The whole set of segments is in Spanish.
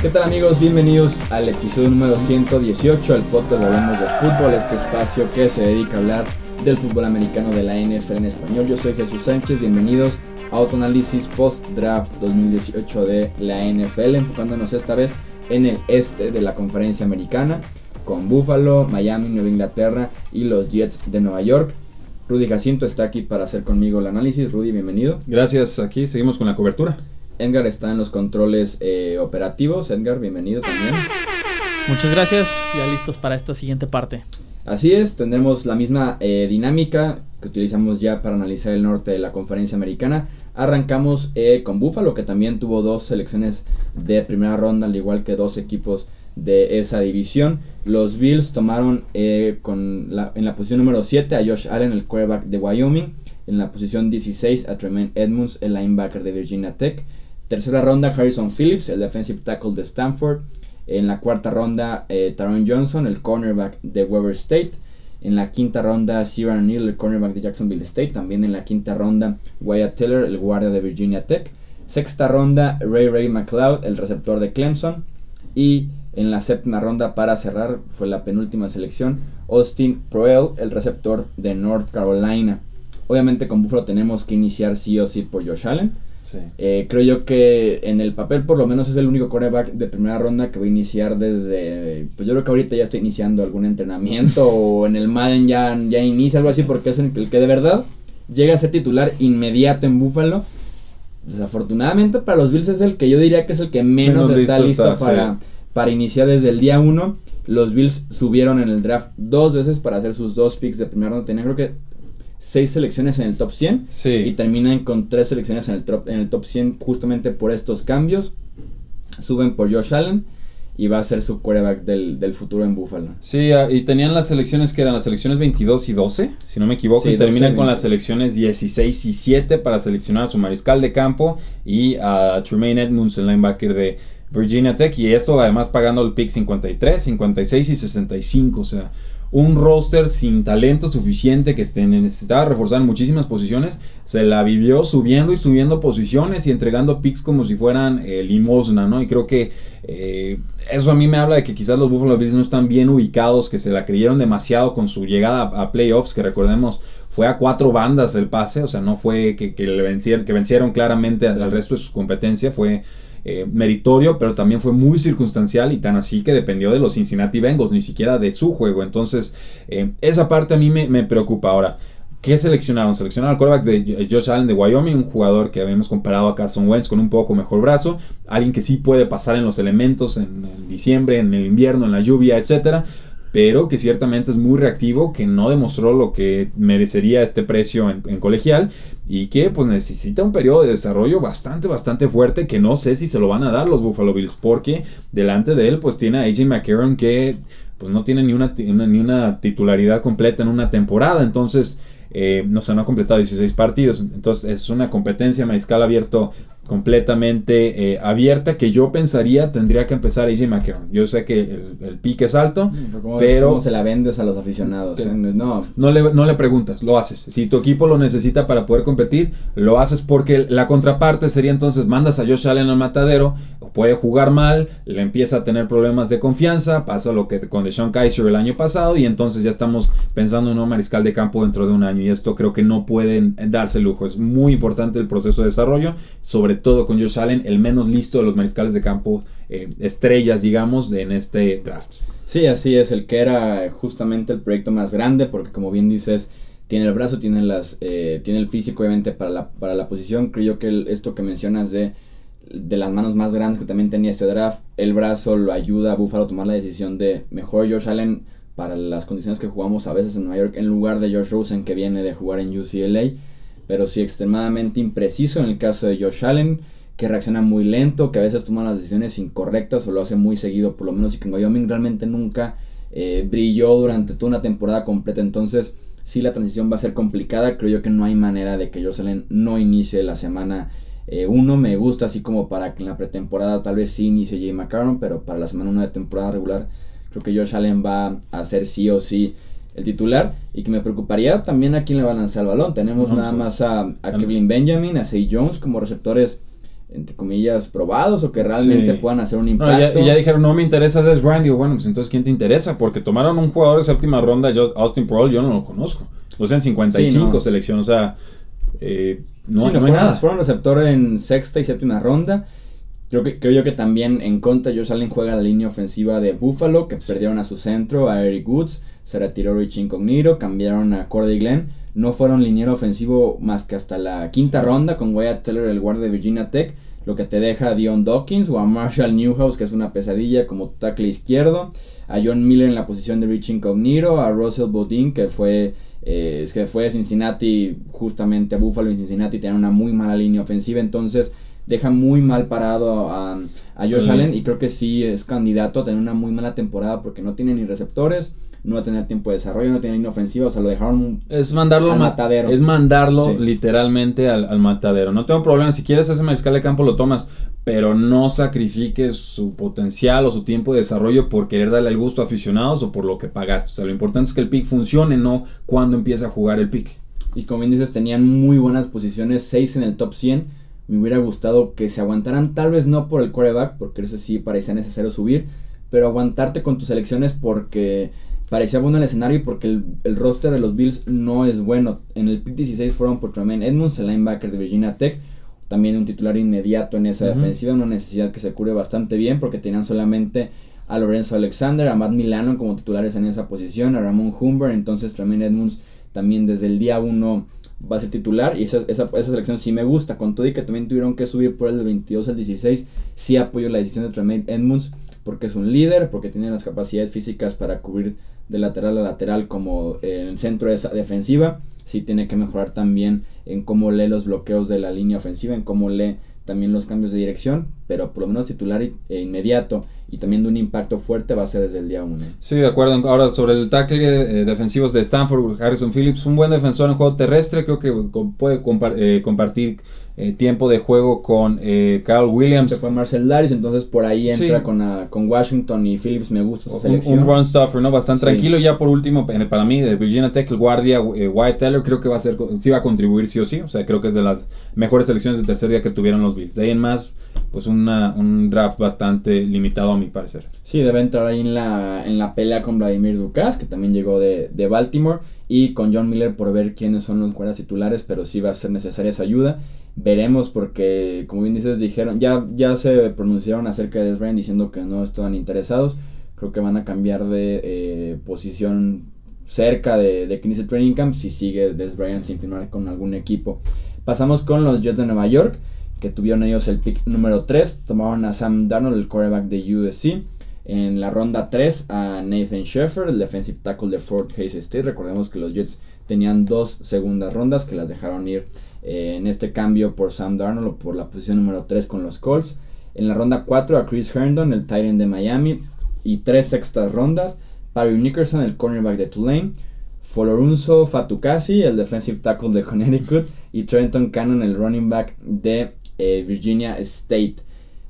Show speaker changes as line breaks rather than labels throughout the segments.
¿Qué tal amigos? Bienvenidos al episodio número 118 del podcast de Hablamos de Fútbol, este espacio que se dedica a hablar del fútbol americano de la NFL en español. Yo soy Jesús Sánchez, bienvenidos a Autoanálisis Post Draft 2018 de la NFL, enfocándonos esta vez en el este de la conferencia americana, con Buffalo, Miami, Nueva Inglaterra y los Jets de Nueva York. Rudy Jacinto está aquí para hacer conmigo el análisis. Rudy, bienvenido.
Gracias, aquí seguimos con la cobertura.
Edgar está en los controles eh, operativos. Edgar, bienvenido también.
Muchas gracias, ya listos para esta siguiente parte.
Así es, tendremos la misma eh, dinámica que utilizamos ya para analizar el norte de la conferencia americana. Arrancamos eh, con Buffalo, que también tuvo dos selecciones de primera ronda, al igual que dos equipos de esa división. Los Bills tomaron eh, con en la posición número 7 a Josh Allen, el quarterback de Wyoming. En la posición 16 a Tremaine Edmonds, el linebacker de Virginia Tech. Tercera ronda Harrison Phillips, el defensive tackle de Stanford. En la cuarta ronda eh, Taron Johnson, el cornerback de Weber State. En la quinta ronda Sierra Neal, el cornerback de Jacksonville State. También en la quinta ronda Wyatt Tiller, el guardia de Virginia Tech. Sexta ronda Ray Ray McLeod, el receptor de Clemson. Y en la séptima ronda para cerrar fue la penúltima selección Austin Proel, el receptor de North Carolina. Obviamente con Buffalo tenemos que iniciar sí o sí por Josh Allen. Eh, creo yo que en el papel por lo menos es el único coreback de primera ronda que va a iniciar desde... Pues yo creo que ahorita ya está iniciando algún entrenamiento o en el Madden ya, ya inicia algo así porque es el que de verdad llega a ser titular inmediato en Buffalo. Desafortunadamente para los Bills es el que yo diría que es el que menos, está listo, para, para iniciar desde el día 1. Los Bills subieron en el draft dos veces para hacer sus dos picks de primera ronda. Tenían creo que seis selecciones en el top 100 y terminan con tres selecciones en el, top, en el top 100 justamente por estos cambios. Suben por Josh Allen y va a ser su quarterback del, futuro en Buffalo.
Sí, ah, y tenían las selecciones que eran las selecciones 22 y 12, si no me equivoco, y terminan con las selecciones 16 y 7 para seleccionar a su mariscal de campo y a Tremaine Edmonds, el linebacker de Virginia Tech, y esto además pagando el pick 53, 56 y 65, o sea, un roster sin talento suficiente que necesitaba reforzar muchísimas posiciones, se la vivió subiendo y subiendo posiciones y entregando picks como si fueran eh, limosna, ¿no? Y creo que eh, eso a mí me habla de que quizás los Buffalo Bills no están bien ubicados, que se la creyeron demasiado con su llegada a, playoffs, que recordemos fue a cuatro bandas el pase, o sea, no fue que, le vencieron, que vencieron claramente al resto de su competencia, fue eh, meritorio, pero también fue muy circunstancial y tan así que dependió de los Cincinnati Bengals, ni siquiera de su juego. Entonces, eh, esa parte a mí me, preocupa. Ahora, ¿qué seleccionaron? Seleccionaron al quarterback de Josh Allen de Wyoming, un jugador que habíamos comparado a Carson Wentz con un poco mejor brazo, alguien que sí puede pasar en los elementos en, en diciembre, en el invierno, en la lluvia, etcétera pero que ciertamente es muy reactivo, que no demostró lo que merecería este precio en, colegial y que pues necesita un periodo de desarrollo bastante, bastante fuerte que no sé si se lo van a dar los Buffalo Bills porque delante de él pues tiene a AJ McCarron que pues no tiene ni una, ni una titularidad completa en una temporada, entonces eh, no se han completado 16 partidos, entonces es una competencia mariscal abierto completamente eh, abierta que yo pensaría tendría que empezar AJ McCarron. Yo sé que el, pique es alto, pero...
¿Cómo se la vendes a los aficionados? Eh, no.
No, le, no le preguntas, lo haces. Si tu equipo lo necesita para poder competir, lo haces porque la contraparte sería entonces mandas a Josh Allen al matadero, puede jugar mal, le empieza a tener problemas de confianza, pasa lo que con Deshaun Kaiser el año pasado y entonces ya estamos pensando en un mariscal de campo dentro de un año y esto creo que no pueden darse lujo. Es muy importante el proceso de desarrollo, sobre todo con Josh Allen, el menos listo de los mariscales de campo, eh, estrellas, digamos, de, en este draft.
Sí, así es, el que era justamente el proyecto más grande, porque como bien dices, tiene el brazo, tiene, las, eh, tiene el físico, obviamente, para la, para la posición. Creo que esto que mencionas de, de las manos más grandes que también tenía este draft, el brazo lo ayuda a Buffalo a tomar la decisión de mejor Josh Allen para las condiciones que jugamos a veces en Nueva York, en lugar de Josh Rosen que viene de jugar en UCLA pero sí extremadamente impreciso en el caso de Josh Allen, que reacciona muy lento, que a veces toma las decisiones incorrectas o lo hace muy seguido, por lo menos y que en Wyoming realmente nunca eh, brilló durante toda una temporada completa, entonces sí la transición va a ser complicada, creo yo que no hay manera de que Josh Allen no inicie la semana 1, eh, me gusta así como para que en la pretemporada tal vez sí inicie Jay McCarron, pero para la semana 1 de temporada regular creo que Josh Allen va a hacer sí o sí el titular y que me preocuparía también a quién le va a lanzar el balón. Tenemos nada más a, Kevin Benjamin, a Say Jones como receptores entre comillas probados o que realmente puedan hacer un impacto.
y ya, dijeron, no me interesa Des Bryant. Digo, bueno, pues entonces ¿quién te interesa? Porque tomaron un jugador de séptima ronda, Austin Pearl, yo no lo conozco. O sea, en 55 selección, o sea, eh, no,
no, hay nada. Fueron receptor en sexta y séptima ronda. Creo, que, creo yo que también en contra Josh Allen juega la línea ofensiva de Buffalo, que perdieron a su centro, a Eric Woods, se retiró Rich Incognito, cambiaron a Cordy Glenn. No fueron liniero ofensivo más que hasta la quinta ronda con Wyatt Teller, el guardia de Virginia Tech, lo que te deja a Dion Dawkins o a Marshall Newhouse, que es una pesadilla como tackle izquierdo, a John Miller en la posición de Rich Incognito, a Russell Bodin, que fue eh, que fue de Cincinnati justamente a Buffalo y Cincinnati tenían una muy mala línea ofensiva, entonces deja muy mal parado a, a Josh Allen y creo que sí es candidato a tener una muy mala temporada porque no tiene ni receptores, no va a tener tiempo de desarrollo, no tiene línea ofensiva, o sea, lo dejaron
es mandarlo al matadero. Es mandarlo literalmente al, matadero. No tengo problema, si quieres ese mariscal de campo lo tomas, pero no sacrifiques su potencial o su tiempo de desarrollo por querer darle el gusto a aficionados o por lo que pagaste. O sea, lo importante es que el pick funcione, no cuando empieza a jugar el pick.
Y como bien dices, tenían muy buenas posiciones, 6 en el top 100. Me hubiera gustado que se aguantaran, tal vez no por el quarterback, porque ese sí parecía necesario subir, pero aguantarte con tus elecciones porque parecía bueno el escenario porque el, el, roster de los Bills no es bueno. En el pick 16 fueron por Tremaine Edmonds, el linebacker de Virginia Tech. También un titular inmediato en esa defensiva, una necesidad que se cure bastante bien porque tenían solamente a Lorenzo Alexander, a Matt Milano como titulares en esa posición, a Ramon Humber, entonces Tremaine Edmonds también desde el día 1 va a ser titular y esa, esa, esa, selección sí me gusta, con todo y que también tuvieron que subir por el 22 al 16, sí apoyo la decisión de Tremaine Edmonds porque es un líder, porque tiene las capacidades físicas para cubrir de lateral a lateral como en el centro de esa defensiva. Sí tiene que mejorar también en cómo lee los bloqueos de la línea ofensiva, en cómo lee también los cambios de dirección, pero por lo menos titular e inmediato y también de un impacto fuerte va a ser desde el día 1.
Sí, de acuerdo. Ahora sobre el tackle eh, defensivos de Stanford, Harrison Phillips, un buen defensor en juego terrestre, creo que puede eh, compartir eh, tiempo de juego con eh, Carl Williams.
Se fue Marcel Daris, entonces por ahí entra con, con Washington y Phillips, me gusta
Un, run stuffer, ¿no? Bastante tranquilo. Ya por último, para mí, de Virginia Tech, el guardia eh, White Teller, creo que va a ser, sí va a contribuir sí o sí. O sea, creo que es de las mejores selecciones de tercer día que tuvieron los Bills. De ahí en más, pues una, un draft bastante limitado a mi parecer.
Sí, debe entrar ahí en la, en la pelea con Vladimir Dukas, que también llegó de, de Baltimore, y con John Miller por ver quiénes son los guardias titulares, pero sí va a ser necesaria esa ayuda. Veremos porque, como bien dices, dijeron, ya, ya se pronunciaron acerca de Des diciendo que no estaban interesados. Creo que van a cambiar de eh, posición cerca de, de inicie Training Camp si sigue Des sin firmar con algún equipo. Pasamos con los Jets de Nueva York, que tuvieron ellos el pick número 3. Tomaron a Sam Darnold, el quarterback de USC. En la ronda 3 a Nathan Sheffer, el defensive tackle de Fort Hays State. Recordemos que los Jets tenían dos segundas rondas que las dejaron ir eh, en este cambio por Sam Darnold o por la posición número 3 con los Colts. En la ronda 4 a Chris Herndon, el Titan de Miami. Y tres sextas rondas. Barry Nickerson, el cornerback de Tulane. Folorunso Fatukasi, el defensive tackle de Connecticut. Y Trenton Cannon, el running back de eh, Virginia State.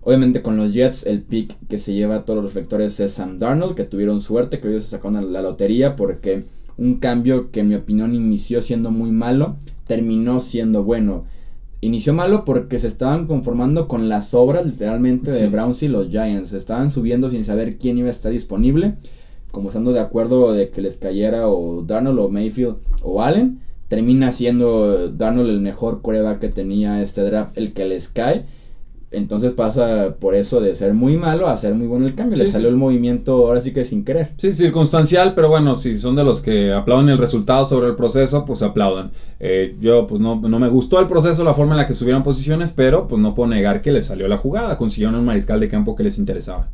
Obviamente con los Jets el pick que se lleva a todos los reflectores es Sam Darnold, que tuvieron suerte, que ellos se sacaron la lotería porque un cambio que en mi opinión inició siendo muy malo, terminó siendo bueno. Inició malo porque se estaban conformando con las obras literalmente de Browns y los Giants. Se estaban subiendo sin saber quién iba a estar disponible. Como estando de acuerdo de que les cayera o Darnold o Mayfield o Allen. Termina siendo Darnold el mejor coreback que tenía este draft, el que les cae. Entonces pasa por eso de ser muy malo a ser muy bueno el cambio. Le salió el movimiento ahora sí que sin querer.
Sí, circunstancial, pero bueno, si son de los que aplauden el resultado sobre el proceso, pues aplaudan. Eh, yo pues no, no, me gustó el proceso, la forma en la que subieron posiciones, pero pues no puedo negar que les salió la jugada. Consiguieron un mariscal de campo que les interesaba.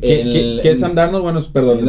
¿Qué, es Sam Darnold? Bueno, perdón.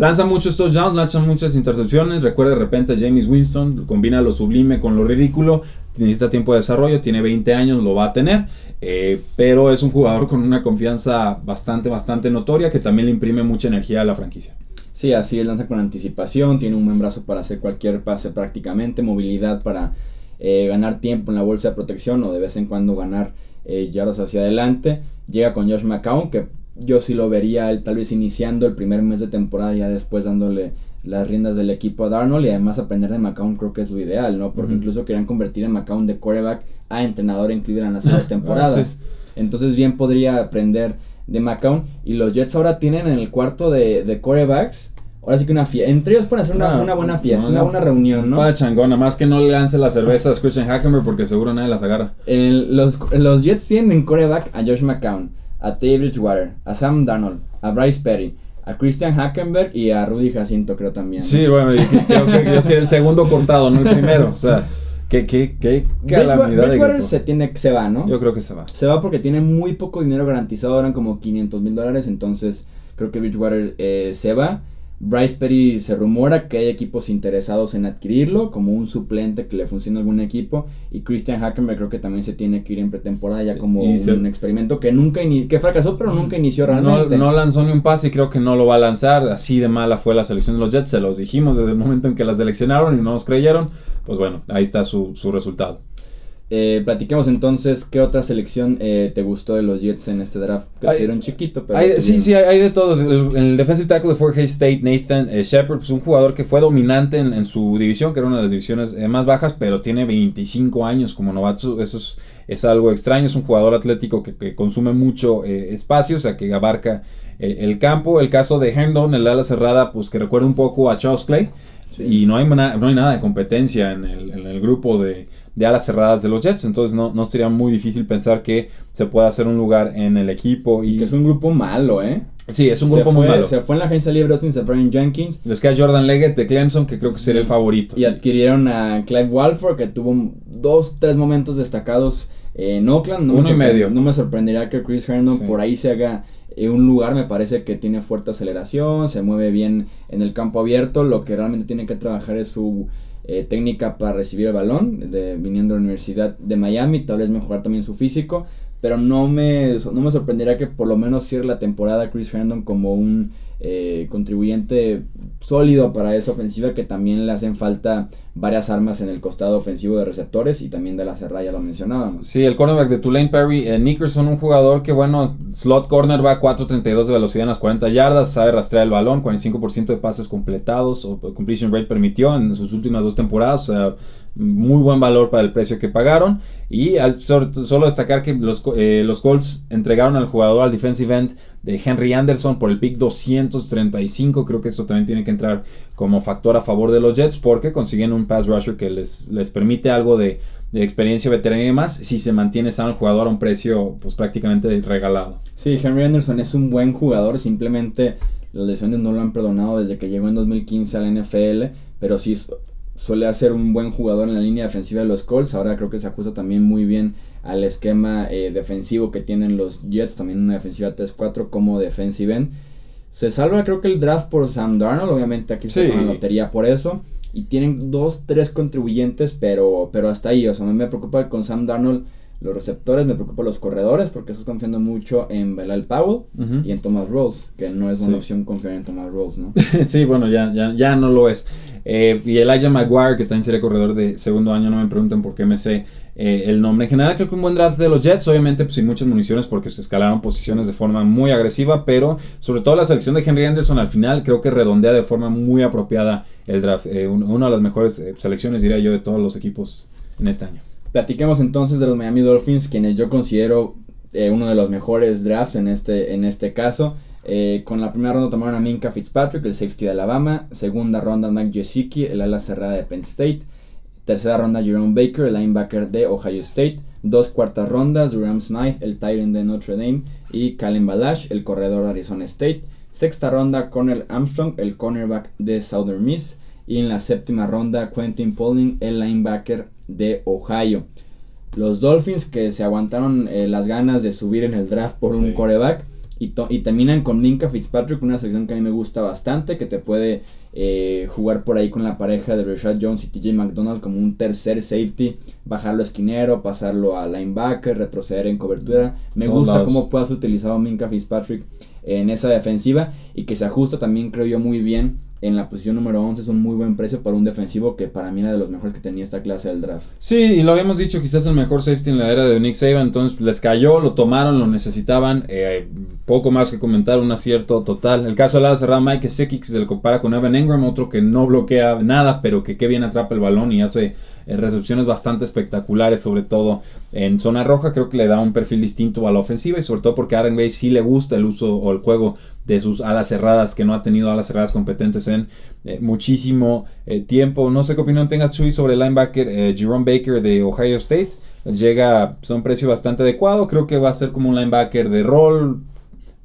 Lanza muchos touchdowns, lanza muchas intercepciones. Recuerda de repente a James Winston, combina lo sublime con lo ridículo. Necesita tiempo de desarrollo, tiene 20 años, lo va a tener. Eh, pero es un jugador con una confianza bastante, bastante notoria que también le imprime mucha energía a la franquicia.
Sí, así él lanza con anticipación, tiene un buen brazo para hacer cualquier pase prácticamente, movilidad para eh, ganar tiempo en la bolsa de protección o de vez en cuando ganar eh, yardas hacia adelante. Llega con Josh McCown, que yo sí lo vería él tal vez iniciando el primer mes de temporada, ya después dándole las riendas del equipo a Darnold y además aprender de McCown creo que es lo ideal, ¿no? Porque incluso querían convertir a McCown de quarterback a entrenador en Cleveland hace dos temporadas. Entonces bien podría aprender de McCown y los Jets ahora tienen en el cuarto de, de quarterbacks ahora sí que una fiesta. Entre ellos pueden hacer una, una buena fiesta, una buena reunión, ¿no?
Va changona, más que no le lance las cervezas a Christian Hackenberg porque seguro nadie las agarra.
los, los Jets tienen en coreback a Josh McCown, a David Bridgewater, a Sam Darnold, a Bryce Perry, a Christian Hackenberg y a Rudy Jacinto, creo también.
Sí, bueno, y creo que yo soy el segundo cortado, no el primero. O sea, qué, qué, qué
calamidad. Bridgewater se, tiene, se va, ¿no?
Yo creo que se va.
Se va porque tiene muy poco dinero garantizado, eran como 500 mil dólares, entonces creo que Bridgewater eh, se va. Bryce Perry se rumora que hay equipos interesados en adquirirlo como un suplente que le funcione a algún equipo y Christian Hackenberg creo que también se tiene que ir en pretemporada ya como un, experimento que nunca que fracasó pero nunca inició realmente.
No, lanzó ni un pase y creo que no lo va a lanzar, así de mala fue la selección de los Jets, se los dijimos desde el momento en que las seleccionaron y no nos creyeron, pues bueno, ahí está su, su resultado.
Eh, platiquemos entonces qué otra selección eh, te gustó de los Jets en este draft. Que un chiquito, pero.
sí, sí, hay, de todo. El, el, defensive tackle de Fort Hays State, Nathan eh, Shepard, pues un jugador que fue dominante en, su división, que era una de las divisiones eh, más bajas, pero tiene 25 años como novato. Eso es, algo extraño. Es un jugador atlético que, consume mucho espacio, o sea, que abarca el campo. El caso de Herndon, el ala cerrada, pues que recuerda un poco a Charles Clay. Y no hay, no hay nada de competencia en el, en el grupo de de alas cerradas de los Jets. Entonces no, no sería muy difícil pensar que se pueda hacer un lugar en el equipo. Y
que es un grupo malo, ¿eh?
Sí, es un grupo muy malo.
Se fue en la agencia libre Austin a Brian Jenkins.
Les queda Jordan Leggett de Clemson, que creo que sería el favorito.
Y adquirieron a Clive Walford, que tuvo dos, tres momentos destacados en Oakland. No
Uno y medio.
No me sorprendería que Chris Herndon por ahí se haga eh, un lugar. Me parece que tiene fuerte aceleración, se mueve bien en el campo abierto. Lo que realmente tiene que trabajar es su eh, técnica para recibir el balón, de, viniendo de la Universidad de Miami, tal vez mejorar también su físico, pero no me, no me sorprendería que por lo menos cierre la temporada Chris Herndon como un eh, contribuyente sólido para esa ofensiva que también le hacen falta varias armas en el costado ofensivo de receptores y también de la cerrada, ya lo mencionábamos.
Sí, el cornerback de Tulane Perry, eh, Nickerson, un jugador que bueno, slot corner va a 4.32 de velocidad en las 40 yardas, sabe rastrear el balón, 45% de pases completados o completion rate permitió en sus últimas dos temporadas, o sea, muy buen valor para el precio que pagaron. Y al, solo destacar que los, eh, los Colts entregaron al jugador al defensive end de Henry Anderson por el pick 235. Creo que eso también tiene que entrar como factor a favor de los Jets porque consiguen un pass rusher que les, les permite algo de, experiencia veterana y demás si se mantiene sano el jugador a un precio pues prácticamente regalado.
Sí, Henry Anderson es un buen jugador, simplemente las lesiones no lo han perdonado desde que llegó en 2015 a la NFL, pero sí suele hacer un buen jugador en la línea defensiva de los Colts. Ahora creo que se ajusta también muy bien al esquema eh, defensivo que tienen los Jets. También una defensiva 3-4 como defensive end. Se salva creo que el draft por Sam Darnold. Obviamente aquí se la lotería por eso. Y tienen dos, tres contribuyentes, pero, pero hasta ahí. O sea, a mí me preocupa con Sam Darnold los receptores, me preocupa los corredores, porque estás confiando mucho en Belal Powell y en Thomas Rose, que no es una opción confiar en Thomas Rose, ¿no?
sí, bueno, ya, ya, ya no lo es. Eh, y Elijah Maguire, que también sería corredor de segundo año, no me pregunten por qué me sé eh, el nombre. En general, creo que un buen draft de los Jets, obviamente, pues sin muchas municiones porque se escalaron posiciones de forma muy agresiva, pero sobre todo la selección de Henry Anderson al final, creo que redondea de forma muy apropiada el draft. Eh, una de las mejores selecciones, diría yo, de todos los equipos en este año.
Platiquemos entonces de los Miami Dolphins, quienes yo considero uno de los mejores drafts en este, en este caso. Eh, con la primera ronda tomaron a Minka Fitzpatrick, el safety de Alabama. Segunda ronda, Mike Gesicki, el ala cerrada de Penn State. Tercera ronda, Jerome Baker, el linebacker de Ohio State. Dos cuartas rondas, Durham Smythe, el Tyrant de Notre Dame. Y Calen Balash, el corredor de Arizona State. Sexta ronda, Cornel Armstrong, el cornerback de Southern Miss. Y en la séptima ronda, Quentin Pauling, el linebacker de Ohio. Los Dolphins que se aguantaron eh, las ganas de subir en el draft por un coreback y, y, terminan con Minka Fitzpatrick, una selección que a mí me gusta bastante, que te puede eh, jugar por ahí con la pareja de Rashad Jones y TJ McDonald como un tercer safety, bajarlo a esquinero, pasarlo a linebacker, retroceder en cobertura. Me gusta cómo puedas utilizar a Minka Fitzpatrick en esa defensiva y que se ajusta también creo yo muy bien en la posición número 11 es un muy buen precio para un defensivo que para mí era de los mejores que tenía esta clase del draft.
Sí, y lo habíamos dicho, quizás el mejor safety en la era de Nick Saban, entonces les cayó, lo tomaron, lo necesitaban, eh, poco más que comentar, un acierto total. El caso de la cerrada Mike que se le compara con Evan Ingram, otro que no bloquea nada, pero que qué bien atrapa el balón y hace eh, recepciones bastante espectaculares, sobre todo en zona roja, creo que le da un perfil distinto a la ofensiva y sobre todo porque Aaron Bay sí le gusta el uso o el juego de sus alas cerradas, que no ha tenido alas cerradas competentes en eh, muchísimo eh, tiempo. No sé qué opinión tengas, Chuy, sobre el linebacker Jerome Baker de Ohio State. Llega pues, a un precio bastante adecuado, creo que va a ser como un linebacker de rol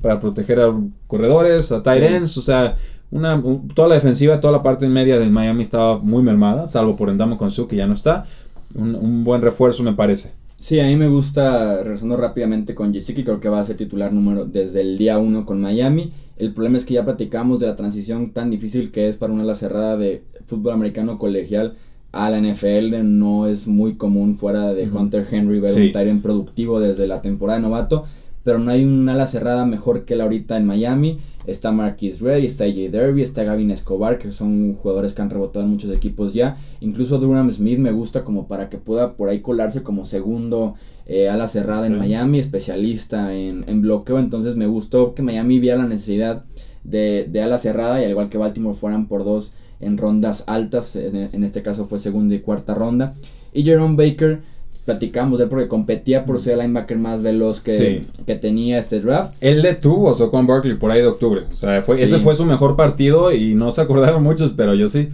para proteger a corredores, a tight ends, o sea, una, toda la defensiva, toda la parte media de Miami estaba muy mermada, salvo por Endamo Su que ya no está. Un, buen refuerzo me parece.
Sí, a mí me gusta, regresando rápidamente con Jessica, creo que va a ser titular número desde el día 1 con Miami. El problema es que ya platicamos de la transición tan difícil que es para una ala cerrada de fútbol americano colegial a la NFL. No es muy común fuera de Hunter Henry ver un Tyrant productivo desde la temporada de novato pero no hay un ala cerrada mejor que la ahorita en Miami. Está Marquis Ray, está AJ Derby, está Gavin Escobar, que son jugadores que han rebotado en muchos equipos ya. Incluso Durham Smith me gusta como para que pueda por ahí colarse como segundo eh, ala cerrada en Miami, especialista en, en, bloqueo. Entonces me gustó que Miami viera la necesidad de, de ala cerrada y al igual que Baltimore fueran por dos en rondas altas. En, en este caso fue segunda y cuarta ronda. Y Jerome Baker platicamos de él porque competía por ser el linebacker más veloz que, que tenía este draft.
Él detuvo a Saquon Barkley por ahí de octubre. O sea, fue, ese fue su mejor partido y no se acordaron muchos, pero yo sí.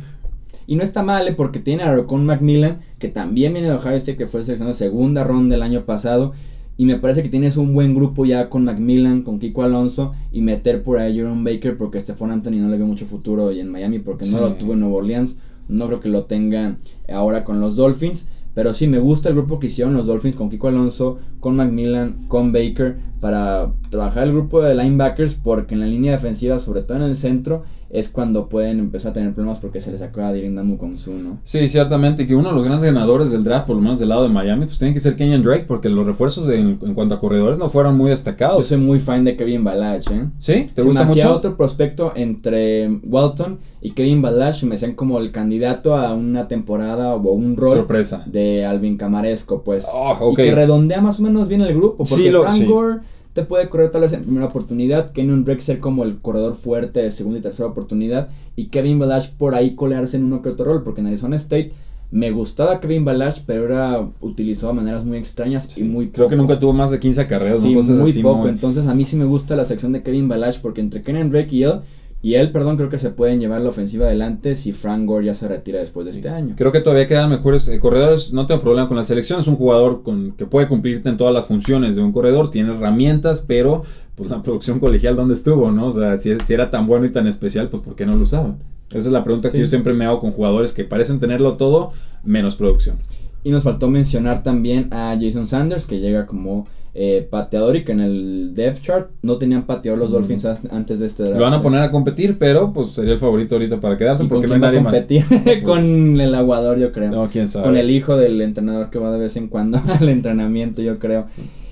Y no está mal, ¿eh? porque tiene a Rocon Macmillan, que también viene de Ohio State, que fue seleccionado segunda ronda del año pasado. Y me parece que tienes un buen grupo ya con Macmillan, con Kiko Alonso y meter por ahí a Jerome Baker porque Stephon Anthony no le veo mucho futuro hoy en Miami porque no lo tuvo en Nueva Orleans. No creo que lo tenga ahora con los Dolphins. Pero sí, me gusta el grupo que hicieron los Dolphins con Kiko Alonso, con Macmillan, con Baker, para trabajar el grupo de linebackers, porque en la línea defensiva, sobre todo en el centro, es cuando pueden empezar a tener problemas porque se les acaba de ir Damu con su, ¿no?
Sí, ciertamente, que uno de los grandes ganadores del draft, por lo menos del lado de Miami, pues tiene que ser Kenyon Drake, porque los refuerzos en, cuanto a corredores no fueron muy destacados.
Yo soy muy fan de Kevin Balach, ¿eh?
¿Sí? ¿Te gusta mucho?
otro prospecto entre Walton y Kevin Balach, me decían como el candidato a una temporada o un rol
Sorpresa.
de Alvin Camaresco, pues. Oh, y que redondea más o menos bien el grupo, porque sí, lo, Frank Gore te puede correr tal vez en primera oportunidad, Kenyon Drake ser como el corredor fuerte de segunda y tercera oportunidad y Kevin Balash por ahí colearse en uno que otro rol, porque en Arizona State me gustaba Kevin Balash, pero era utilizado de maneras muy extrañas y muy
Creo que nunca tuvo más de 15 carreras,
sí, muy poco. Entonces a mí sí me gusta la sección de Kevin Balash porque entre Kenyon Drake y él y él, perdón, creo que se pueden llevar la ofensiva adelante si Frank Gore ya se retira después de este año.
Creo que todavía quedan mejores eh, corredores. No tengo problema con la selección. Es un jugador con, que puede cumplirte en todas las funciones de un corredor. Tiene herramientas, pero pues la producción colegial, ¿dónde estuvo? no O sea, si, era tan bueno y tan especial, pues ¿por qué no lo usaban? Esa es la pregunta que yo siempre me hago con jugadores que parecen tenerlo todo, menos producción.
Y nos faltó mencionar también a Jason Sanders, que llega como eh, pateador y que en el depth chart no tenían pateador los Dolphins antes de este
draft. Lo van a poner a competir, pero pues sería el favorito ahorita para quedarse porque no hay nadie más.
con el aguador, yo creo.
No, quién sabe.
Con el hijo del entrenador que va de vez en cuando al entrenamiento, yo creo.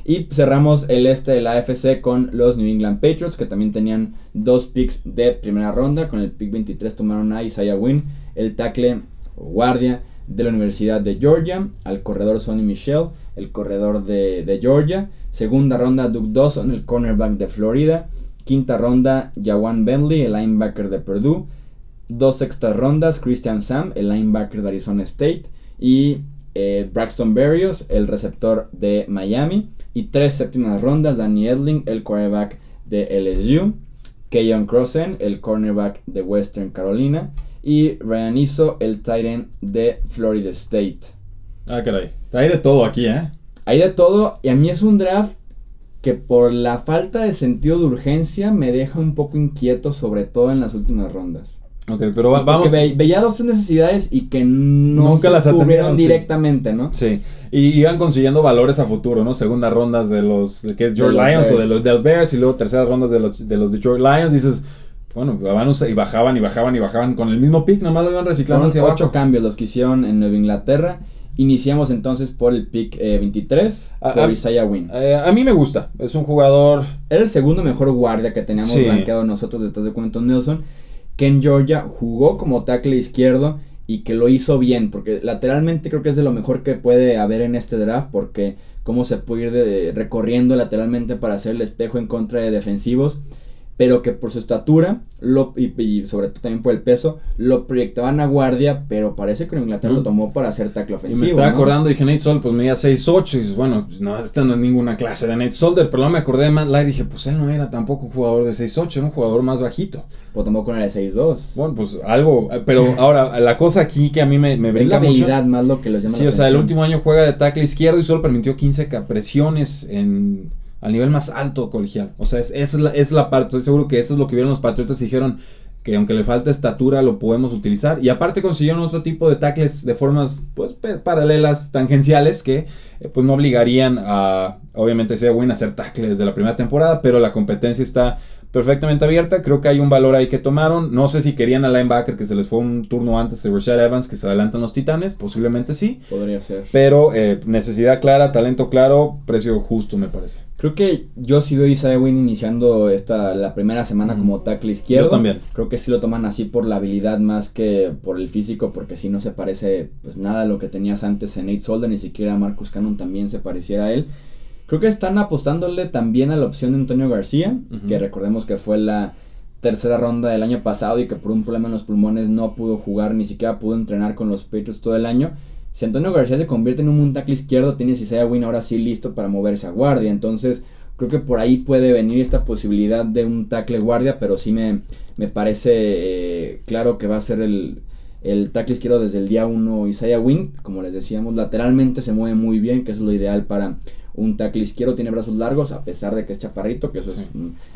Y cerramos el este de la AFC con los New England Patriots, que también tenían dos picks de primera ronda. Con el pick 23 tomaron a Isaiah Wynn, el tackle guardia de la Universidad de Georgia, al corredor Sonny Michel, el corredor de, Georgia. Segunda ronda, Duke Dawson, el cornerback de Florida. Quinta ronda, Jawan Bentley, el linebacker de Purdue. Dos sextas rondas, Christian Sam, el linebacker de Arizona State. Y eh, Braxton Berrios, el receptor de Miami. Y tres séptimas rondas, Danny Edling, el cornerback de LSU. Keyon Crossen, el cornerback de Western Carolina y Ryan el Titan de Florida State.
Ah, caray. Hay de todo aquí, ¿eh?
Hay de todo y a mí es un draft que por la falta de sentido de urgencia me deja un poco inquieto, sobre todo en las últimas rondas.
Ok, pero vamos.
Porque veía dos necesidades y que no Nunca se las cubrieron directamente, ¿no?
Sí. Y iban consiguiendo valores a futuro, ¿no? Segundas rondas de los de que Detroit Lions o de los, de los Bears y luego terceras rondas de los, de los Detroit Lions. Dices, bueno, y bajaban y bajaban y bajaban con el mismo pick, nomás lo iban reciclando
hacia ocho cambios los que hicieron en Nueva Inglaterra. Iniciamos entonces por el pick 23, eh, por Isaiah Wynn.
Eh, a mí me gusta, es un jugador...
Era el segundo mejor guardia que teníamos sí. nosotros detrás de Quentin Nelson. Ken Georgia jugó como tackle izquierdo y que lo hizo bien, porque lateralmente creo que es de lo mejor que puede haber en este draft, porque cómo se puede ir recorriendo lateralmente para hacer el espejo en contra de defensivos pero que por su estatura lo, y, sobre todo también por el peso, lo proyectaban a guardia, pero parece que Inglaterra lo tomó para hacer tackle ofensivo.
Y me estaba acordando, dije Nate Solder, pues medía 6'8 y bueno, pues, no, esta no es ninguna clase de Nate Solder, pero luego me acordé de Matt Light y dije, pues él no era tampoco un jugador de 6'8, era un jugador más bajito.
Pues tampoco era de 6'2.
Bueno, pues algo, pero ahora, la cosa aquí que a mí me, me
brinca Es la habilidad más lo que los llama
Sí, o sea, el último año juega de tackle izquierdo y solo permitió 15 presiones en al nivel más alto colegial. O sea, es, es, la, es la parte, estoy seguro que eso es lo que vieron los Patriotas y dijeron que aunque le falta estatura lo podemos utilizar. Y aparte consiguieron otro tipo de tackles de formas pues paralelas, tangenciales, que eh, pues no obligarían a, obviamente sea bueno hacer tackles de la primera temporada, pero la competencia está perfectamente abierta. Creo que hay un valor ahí que tomaron. No sé si querían a linebacker que se les fue un turno antes de Rashad Evans que se adelantan los Titanes. Posiblemente sí.
Podría ser.
Pero eh, necesidad clara, talento claro, precio justo me parece.
Creo que yo sí veo a Isaiah Wynn iniciando esta, la primera semana como tackle izquierdo. Yo
también.
Creo que sí lo toman así por la habilidad más que por el físico, porque si no se parece pues nada a lo que tenías antes en Nate Solder, ni siquiera Marcus Cannon también se pareciera a él. Creo que están apostándole también a la opción de Antonio García, que recordemos que fue la tercera ronda del año pasado y que por un problema en los pulmones no pudo jugar, ni siquiera pudo entrenar con los Patriots todo el año. Si Antonio García se convierte en un tackle izquierdo, tiene Isaiah Win ahora sí listo para moverse a guardia. Entonces, creo que por ahí puede venir esta posibilidad de un tackle guardia, pero sí me, me parece eh, claro que va a ser el, el tackle izquierdo desde el día 1 Isaiah Win. Como les decíamos, lateralmente se mueve muy bien, que es lo ideal para un tackle izquierdo tiene brazos largos, a pesar de que es chaparrito, que eso es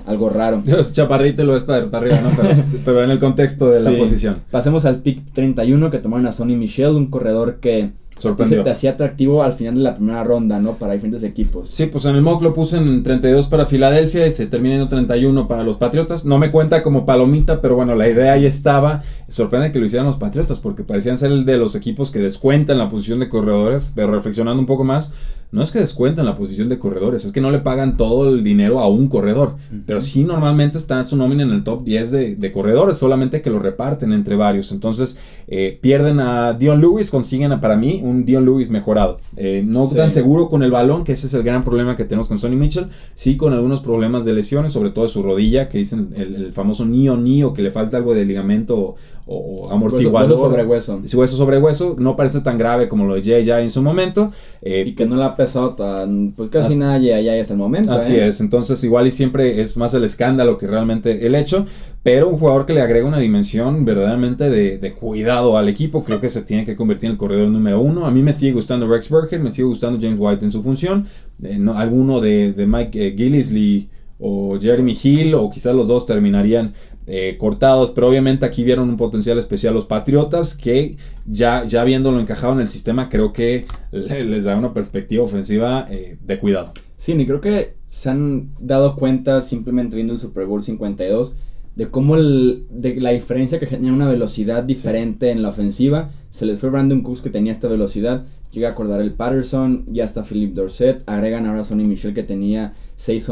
algo raro.
Es chaparrito y lo es para, arriba, ¿no? Pero, en el contexto de la posición.
Pasemos al pick 31 que tomaron a Sonny Michel, un corredor que Sorprendió. te hacía atractivo al final de la primera ronda, ¿no? Para diferentes equipos.
Sí, pues en el mock lo puse en 32 para Filadelfia y se termina en 31 para los Patriotas. No me cuenta como palomita, pero bueno, la idea ahí estaba. Sorprende que lo hicieran los Patriotas porque parecían ser el de los equipos que descuentan la posición de corredores, pero reflexionando un poco más, no es que descuentan la posición de corredores, es que no le pagan todo el dinero a un corredor, pero sí normalmente está su nómina en el top 10 de, corredores, solamente que lo reparten entre varios. Entonces eh, pierden a Dion Lewis, consiguen a, para mí un Dion Lewis mejorado. Eh, no tan seguro con el balón, que ese es el gran problema que tenemos con Sonny Mitchell, sí con algunos problemas de lesiones, sobre todo de su rodilla, que dicen el, famoso nio nio, que le falta algo de ligamento o, amortiguador.
Hueso sobre hueso.
hueso sobre hueso, no parece tan grave como lo de Jay ya en su momento.
Eh, y que no la pesado tan, pues casi nada ya es el momento.
Así
¿eh?
es, entonces igual y siempre es más el escándalo que realmente el hecho, pero un jugador que le agrega una dimensión verdaderamente de, cuidado al equipo, creo que se tiene que convertir en el corredor número uno. A mí me sigue gustando Rex Burkhead, me sigue gustando James White en su función, eh, no, alguno de, Mike eh, Gillisley o Jeremy Hill, o quizás los dos terminarían eh, cortados, pero obviamente aquí vieron un potencial especial los Patriotas que ya, ya viéndolo encajado en el sistema creo que les da una perspectiva ofensiva eh, de cuidado.
Sí, y creo que se han dado cuenta simplemente viendo el Super Bowl 52 de cómo el, de la diferencia que genera una velocidad diferente en la ofensiva. Se les fue Brandon Cooks que tenía esta velocidad. Llega a acordar el Patterson, ya está Philip Dorset. Agregan ahora a Sonny Michel que tenía 6,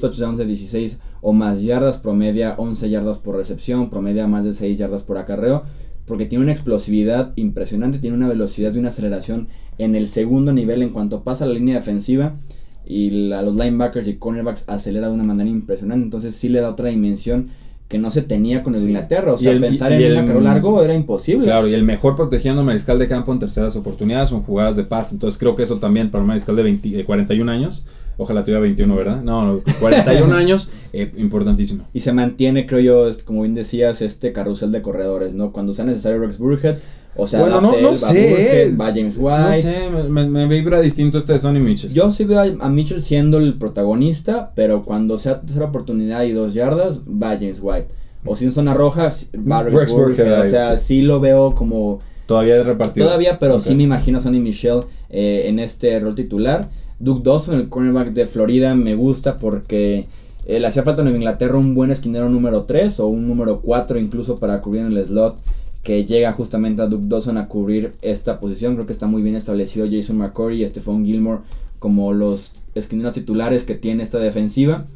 touchdowns de 16 o más yardas, promedia 11 yardas por recepción, promedia más de 6 yardas por acarreo, porque tiene una explosividad impresionante, tiene una velocidad y una aceleración en el segundo nivel en cuanto pasa la línea defensiva y a los linebackers y cornerbacks acelera de una manera impresionante, entonces sí le da otra dimensión que no se tenía con el Inglaterra. O sea, el, pensar en un un largo era imposible.
Claro, y el mejor protegiendo a Mariscal de Campo en terceras oportunidades son jugadas de paz. Entonces creo que eso también para un Mariscal de, 20, de 41 años Ojalá tuviera 21, ¿verdad? No, 41 años, eh, importantísimo.
Y se mantiene, creo yo, como bien decías, este carrusel de corredores, ¿no? Cuando sea necesario Rex Burhead, o sea,
bueno, no, no sé.
Va, James White. No
sé, me, vibra distinto este de Sonny Mitchell.
Yo sí veo a, Mitchell siendo el protagonista, pero cuando sea tercera oportunidad y dos yardas, va James White. O si en zona roja, va Rex Burhead. O sea, sí lo veo como...
Todavía de repartido.
Todavía, pero sí me imagino a Sonny Michel eh, en este rol titular. Duke Dawson, el cornerback de Florida, me gusta porque eh, le hacía falta en Inglaterra un buen esquinero número 3 o un número 4 incluso para cubrir en el slot que llega justamente a Duke Dawson a cubrir esta posición. Creo que está muy bien establecido Jason McCory y Stephon Gilmore como los esquineros titulares que tiene esta defensiva.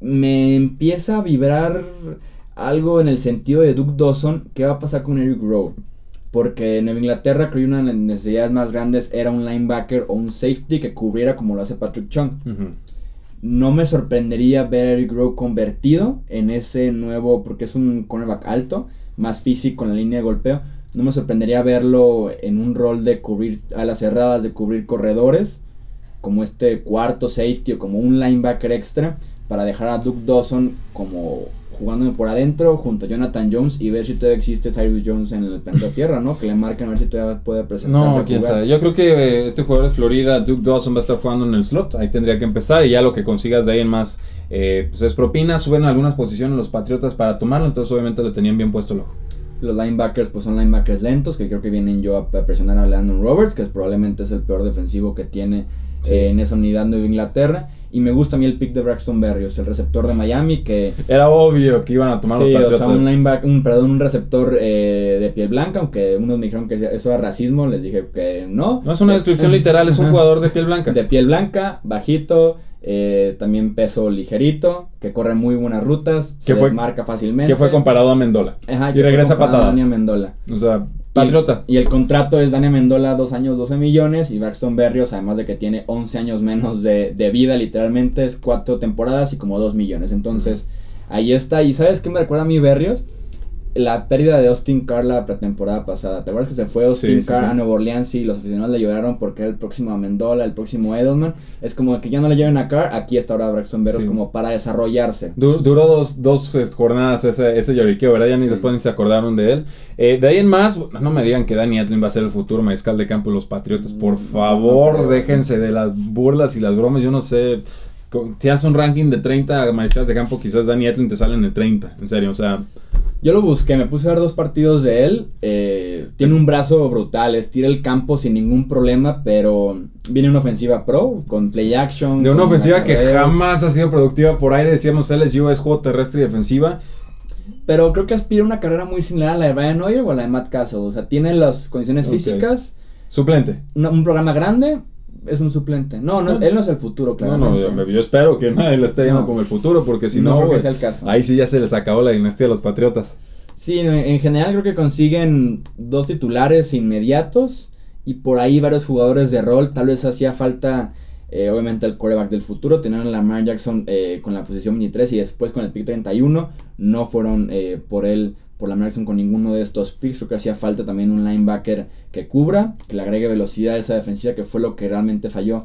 Me empieza a vibrar algo en el sentido de Duke Dawson, ¿qué va a pasar con Eric Rowe? Porque en Inglaterra creo que una de las necesidades más grandes era un linebacker o un safety que cubriera como lo hace Patrick Chung. No me sorprendería ver a Eric Rowe convertido en ese nuevo, porque es un cornerback alto, más físico en la línea de golpeo. No me sorprendería verlo en un rol de cubrir a las cerradas, de cubrir corredores, como este cuarto safety o como un linebacker extra, para dejar a Duke Dawson como jugando por adentro junto a Jonathan Jones y ver si todavía existe Cyrus Jones en el planeta Tierra, ¿no? Que le marquen a ver si todavía puede presentarse.
No, quién sabe. Yo creo que eh, este jugador de Florida, Duke Dawson, va a estar jugando en el slot. Ahí tendría que empezar y ya lo que consigas de ahí en más, eh, pues es propina. Suben algunas posiciones los Patriotas para tomarlo, entonces obviamente le tenían bien puesto el ojo.
Los linebackers pues son linebackers lentos que creo que vienen yo a presionar a Landon Roberts, que es, probablemente es el peor defensivo que tiene eh, en esa unidad de Inglaterra. Y me gusta a mí el pick de Braxton Berrios, el receptor de Miami, que...
Era obvio que iban a tomar los Patriotas.
O sea, un, linebacker, un, perdón, un receptor eh, de piel blanca, aunque unos me dijeron que eso era racismo, les dije que no.
No es una descripción literal, es un jugador de piel blanca.
De piel blanca, bajito, eh, también peso ligerito, que corre muy buenas rutas, que se fue, marca fácilmente.
Que fue comparado a Mendola. y regresa a patadas. A
Mendola.
O sea, Patriota.
Y el, contrato es Dani Mendola, dos años, 12 millones. Y Braxton Berrios, además de que tiene 11 años menos de, de vida, literalmente, es cuatro temporadas y como 2 millones. Entonces, ahí está. ¿Y sabes qué me recuerda a mí Berrios? La pérdida de Austin Carr la pretemporada pasada. ¿Te acuerdas que se fue Austin Carr a Nueva Orleans y los aficionados le lloraron porque era el próximo Amendola, el próximo Edelman? Es como que ya no le lleven a Carr, aquí está ahora Braxton Berrios como para desarrollarse.
duró dos, dos jornadas ese, ese lloriqueo, ¿verdad? Ya ni después ni se acordaron de él. Eh, de ahí en más, no me digan que Danny Atlin va a ser el futuro mariscal de campo de los Patriotas. Por favor, déjense de las burlas y las bromas. Yo no sé si haces un ranking de 30 mariscales de campo, quizás Danny Etlin te sale en el 30, en serio, o sea...
Yo lo busqué, me puse a ver dos partidos de él. Eh, tiene un brazo brutal, estira el campo sin ningún problema, pero viene una ofensiva pro con play action.
De una ofensiva que jamás ha sido productiva por aire. Decíamos LSU es juego terrestre y defensiva.
Pero creo que aspira a una carrera muy similar a la de Brian Hoyer o a la de Matt Castle. O sea, tiene las condiciones físicas.
Suplente.
un programa grande, es un suplente. No, no, él no es el futuro, claro.
No, no, yo, espero que nadie lo esté yendo como el futuro, porque si no, ahí sí ya se les acabó la dinastía de los Patriotas.
Sí, en general creo que consiguen dos titulares inmediatos y por ahí varios jugadores de rol. Tal vez hacía falta, eh, obviamente, el quarterback del futuro. Tenían a Lamar Jackson eh, con la posición 23 y después con el pick 31. No fueron eh, por él por la Jackson con ninguno de estos picks. Creo que hacía falta también un linebacker que cubra, que le agregue velocidad a esa defensiva, que fue lo que realmente falló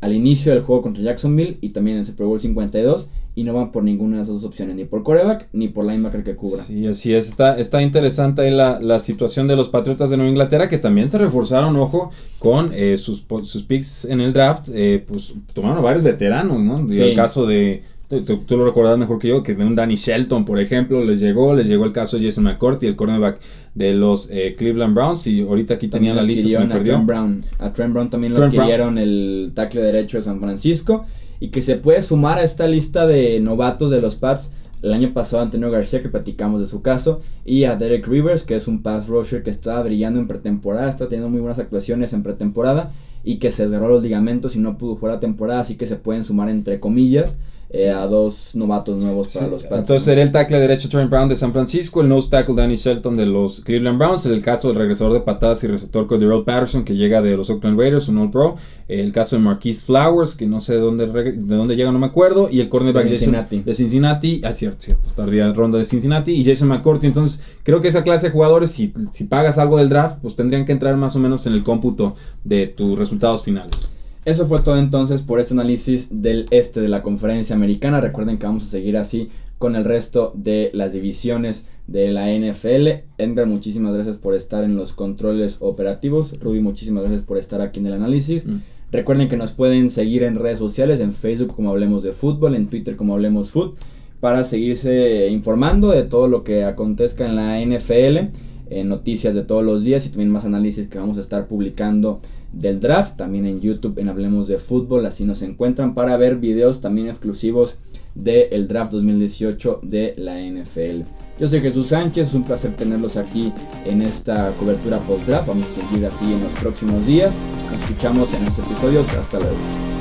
al inicio del juego contra Jacksonville y también en el Super Bowl 52 y no van por ninguna de esas dos opciones, ni por coreback ni por linebacker que cubra.
Sí, así es, está, está interesante ahí la, la situación de los Patriotas de Nueva Inglaterra que también se reforzaron, ojo, con eh, sus, sus picks en el draft, eh, pues tomaron varios veteranos, ¿no? el caso de Tú, lo recordarás mejor que yo, que de un Danny Shelton, por ejemplo, les llegó, les llegó el caso de Jason McCourty, el cornerback de los eh, Cleveland Browns, y ahorita aquí tenía la lista, se me
perdió. A Trent Brown, a Trent Brown también lo adquirieron el tackle derecho de San Francisco, y que se puede sumar a esta lista de novatos de los Pats. El año pasado Antonio García, que platicamos de su caso, y a Derek Rivers, que es un pass rusher que está brillando en pretemporada, está teniendo muy buenas actuaciones en pretemporada, y que se desgarró los ligamentos y no pudo jugar la temporada, así que se pueden sumar entre comillas eh, a dos novatos nuevos para los Pats.
Entonces sería el tackle derecho Trent Brown de San Francisco, el nose tackle Danny Shelton de los Cleveland Browns, el caso del regresador de patadas y receptor Cody Patterson que llega de los Oakland Raiders, un All Pro, el caso de Marquise Flowers que no sé de dónde, de dónde llega, no me acuerdo, y el cornerback de Cincinnati, de Cincinnati ah cierto, cierto, tardía ronda de Cincinnati y Jason McCourty, entonces creo que esa clase de jugadores si, si pagas algo del draft pues tendrían que entrar más o menos en el cómputo de tus resultados finales.
Eso fue todo entonces por este análisis del este de la conferencia americana. Recuerden que vamos a seguir así con el resto de las divisiones de la NFL. Edgar, muchísimas gracias por estar en los controles operativos. Ruby, muchísimas gracias por estar aquí en el análisis. Mm. Recuerden que nos pueden seguir en redes sociales, en Facebook como Hablemos de Fútbol, en Twitter como Hablemos Foot, para seguirse informando de todo lo que acontezca en la NFL, en noticias de todos los días y también más análisis que vamos a estar publicando del draft, también en YouTube en Hablemos de Fútbol, así nos encuentran para ver videos también exclusivos del draft 2018 de la NFL. Yo soy Jesús Sánchez, es un placer tenerlos aquí en esta cobertura post-draft, vamos a seguir así en los próximos días, nos escuchamos en estos episodios, hasta luego.